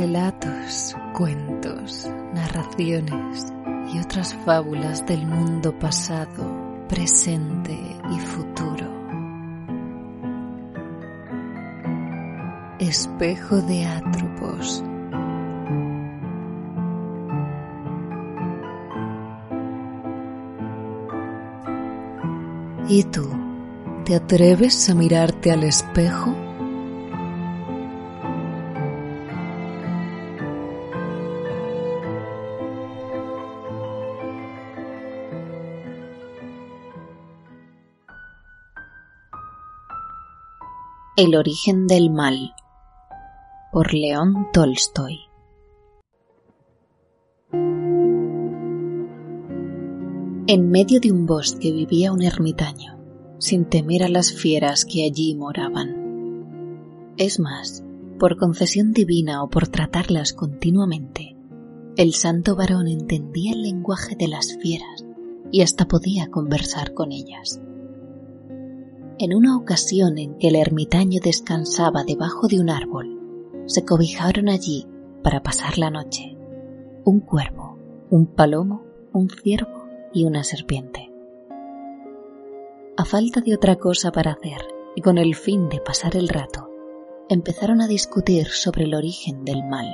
Relatos, cuentos, narraciones y otras fábulas del mundo pasado, presente y futuro. Espejo de Atropos. ¿Y tú? ¿Te atreves a mirarte al espejo? El origen del mal por León Tolstoy En medio de un bosque vivía un ermitaño sin temer a las fieras que allí moraban. Es más, por concesión divina o por tratarlas continuamente, el santo varón entendía el lenguaje de las fieras y hasta podía conversar con ellas. En una ocasión en que el ermitaño descansaba debajo de un árbol, se cobijaron allí para pasar la noche un cuervo, un palomo, un ciervo y una serpiente a falta de otra cosa para hacer y con el fin de pasar el rato, empezaron a discutir sobre el origen del mal.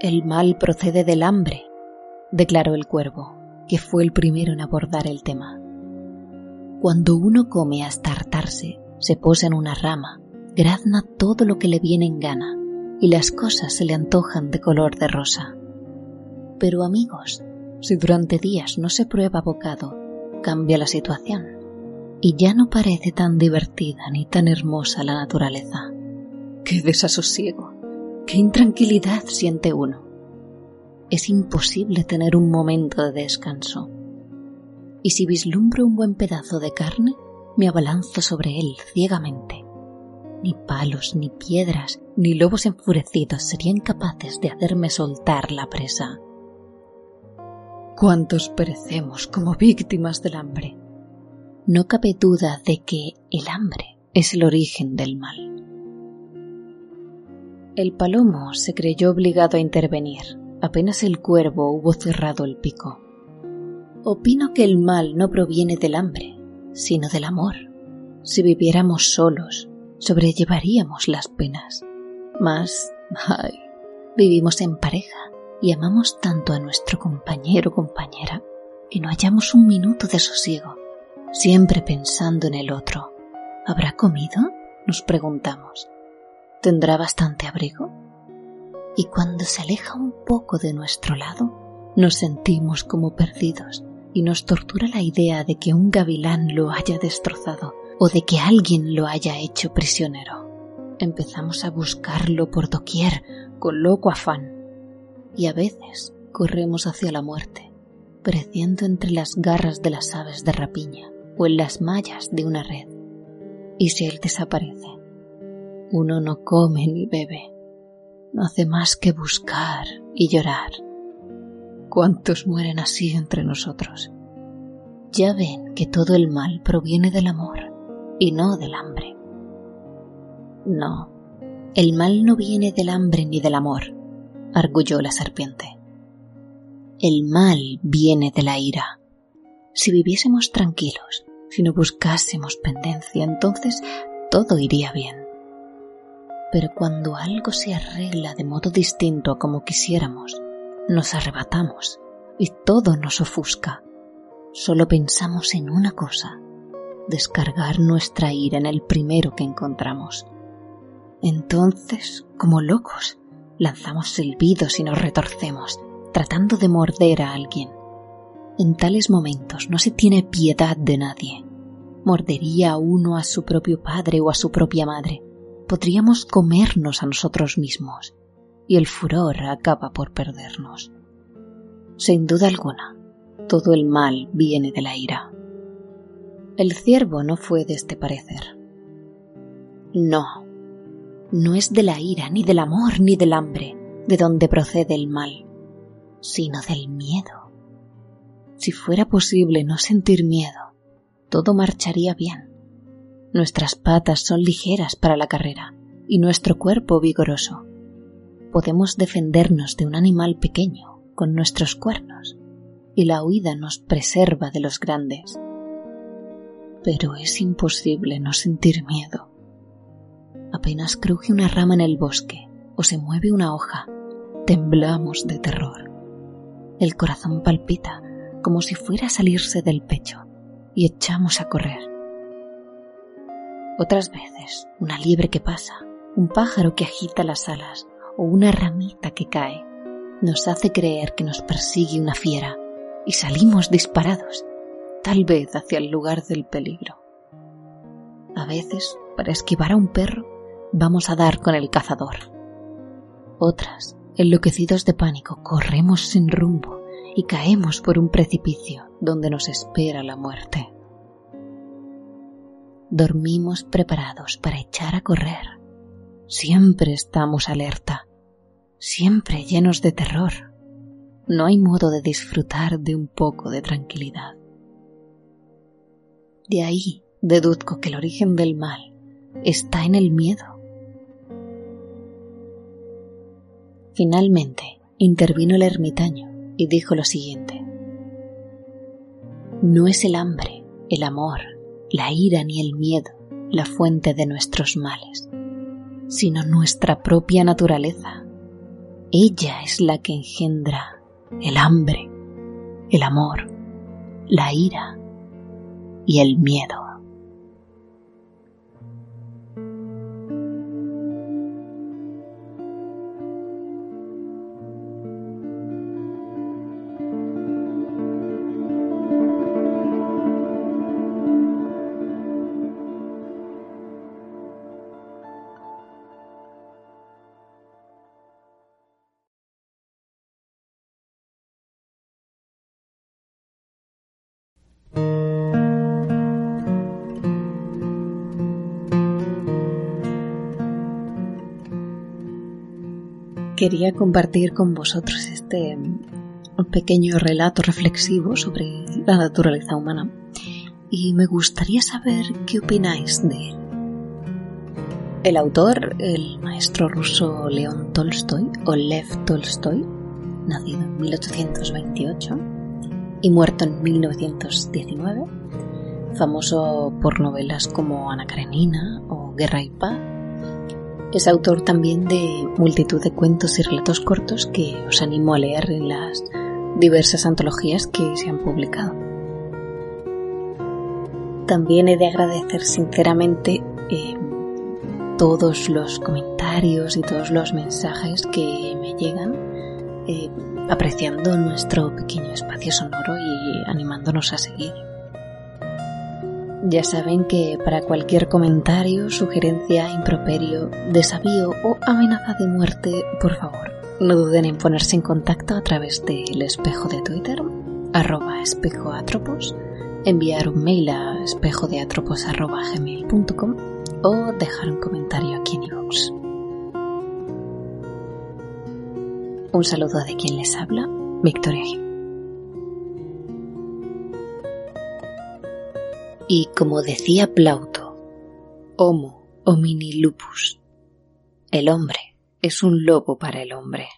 El mal procede del hambre, declaró el cuervo, que fue el primero en abordar el tema. Cuando uno come hasta hartarse, se posa en una rama, grazna todo lo que le viene en gana y las cosas se le antojan de color de rosa. Pero amigos, si durante días no se prueba bocado, cambia la situación y ya no parece tan divertida ni tan hermosa la naturaleza. ¡Qué desasosiego! ¡Qué intranquilidad siente uno! Es imposible tener un momento de descanso. Y si vislumbro un buen pedazo de carne, me abalanzo sobre él ciegamente. Ni palos, ni piedras, ni lobos enfurecidos serían capaces de hacerme soltar la presa cuántos perecemos como víctimas del hambre. No cabe duda de que el hambre es el origen del mal. El palomo se creyó obligado a intervenir apenas el cuervo hubo cerrado el pico. Opino que el mal no proviene del hambre, sino del amor. Si viviéramos solos, sobrellevaríamos las penas. Mas, ay, vivimos en pareja y amamos tanto a nuestro compañero o compañera que no hallamos un minuto de sosiego, siempre pensando en el otro. ¿Habrá comido? nos preguntamos. ¿Tendrá bastante abrigo? Y cuando se aleja un poco de nuestro lado, nos sentimos como perdidos y nos tortura la idea de que un gavilán lo haya destrozado o de que alguien lo haya hecho prisionero. Empezamos a buscarlo por doquier con loco afán y a veces corremos hacia la muerte, pereciendo entre las garras de las aves de rapiña o en las mallas de una red. Y si él desaparece, uno no come ni bebe, no hace más que buscar y llorar. ¿Cuántos mueren así entre nosotros? Ya ven que todo el mal proviene del amor y no del hambre. No, el mal no viene del hambre ni del amor, arguyó la serpiente. El mal viene de la ira. Si viviésemos tranquilos, si no buscásemos pendencia, entonces todo iría bien. Pero cuando algo se arregla de modo distinto a como quisiéramos, nos arrebatamos y todo nos ofusca. Solo pensamos en una cosa, descargar nuestra ira en el primero que encontramos. Entonces, como locos, lanzamos silbidos y nos retorcemos, tratando de morder a alguien. En tales momentos no se tiene piedad de nadie. Mordería a uno a su propio padre o a su propia madre. Podríamos comernos a nosotros mismos y el furor acaba por perdernos. Sin duda alguna, todo el mal viene de la ira. El ciervo no fue de este parecer. No, no es de la ira, ni del amor, ni del hambre, de donde procede el mal, sino del miedo. Si fuera posible no sentir miedo, todo marcharía bien. Nuestras patas son ligeras para la carrera y nuestro cuerpo vigoroso. Podemos defendernos de un animal pequeño con nuestros cuernos y la huida nos preserva de los grandes. Pero es imposible no sentir miedo. Apenas cruje una rama en el bosque o se mueve una hoja, temblamos de terror. El corazón palpita como si fuera a salirse del pecho y echamos a correr. Otras veces, una liebre que pasa, un pájaro que agita las alas o una ramita que cae nos hace creer que nos persigue una fiera y salimos disparados, tal vez hacia el lugar del peligro. A veces, para esquivar a un perro, vamos a dar con el cazador. Otras, enloquecidos de pánico, corremos sin rumbo y caemos por un precipicio donde nos espera la muerte. Dormimos preparados para echar a correr Siempre estamos alerta, siempre llenos de terror. No hay modo de disfrutar de un poco de tranquilidad. De ahí deduzco que el origen del mal está en el miedo. Finalmente intervino el ermitaño y dijo lo siguiente. No es el hambre, el amor, la ira ni el miedo la fuente de nuestros males sino nuestra propia naturaleza. Ella es la que engendra el hambre, el amor, la ira y el miedo. Quería compartir con vosotros este pequeño relato reflexivo sobre la naturaleza humana y me gustaría saber qué opináis de él. El autor, el maestro ruso León Tolstoy o Lev Tolstoy, nacido en 1828 y muerto en 1919, famoso por novelas como Ana Karenina o Guerra y Paz, es autor también de multitud de cuentos y relatos cortos que os animo a leer en las diversas antologías que se han publicado. También he de agradecer sinceramente eh, todos los comentarios y todos los mensajes que me llegan eh, apreciando nuestro pequeño espacio sonoro y animándonos a seguir. Ya saben que para cualquier comentario, sugerencia, improperio, desafío o amenaza de muerte, por favor, no duden en ponerse en contacto a través del espejo de Twitter, arroba espejoatropos, enviar un mail a espejodeatropos.gmail.com o dejar un comentario aquí en iVoox. Un saludo de quien les habla, Victoria Gil. Y como decía Plauto, Homo homini lupus, el hombre es un lobo para el hombre.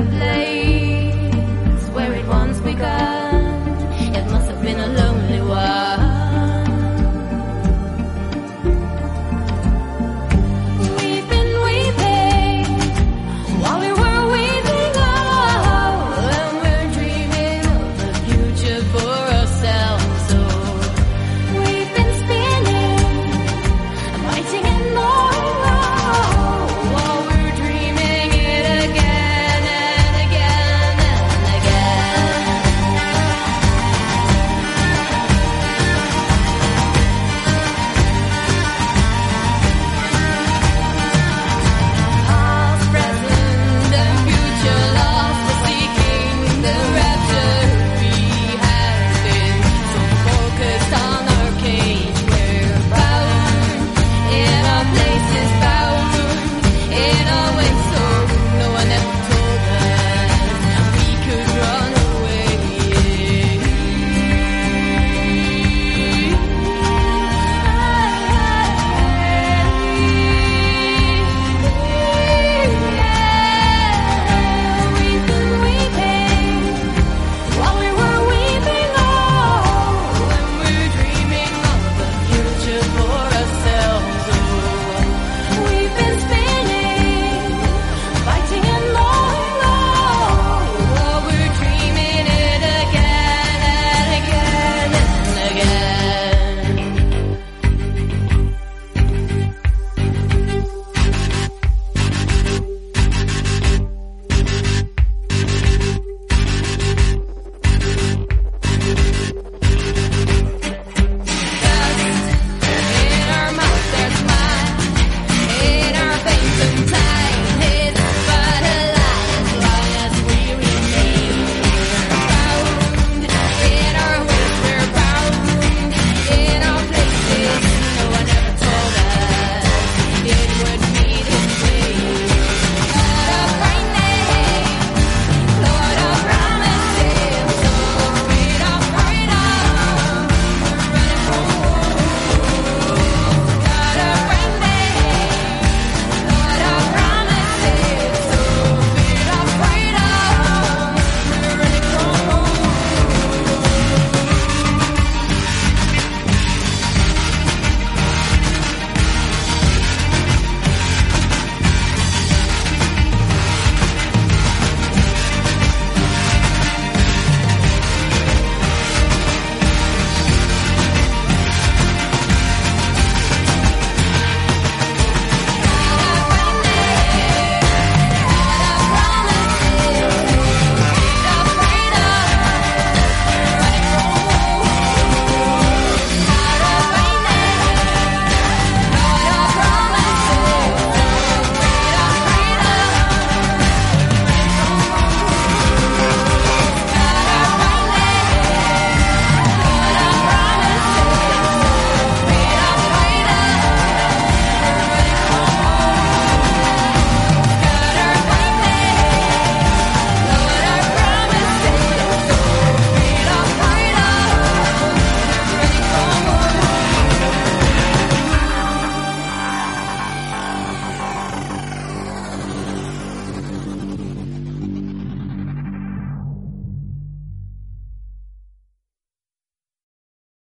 the blessing.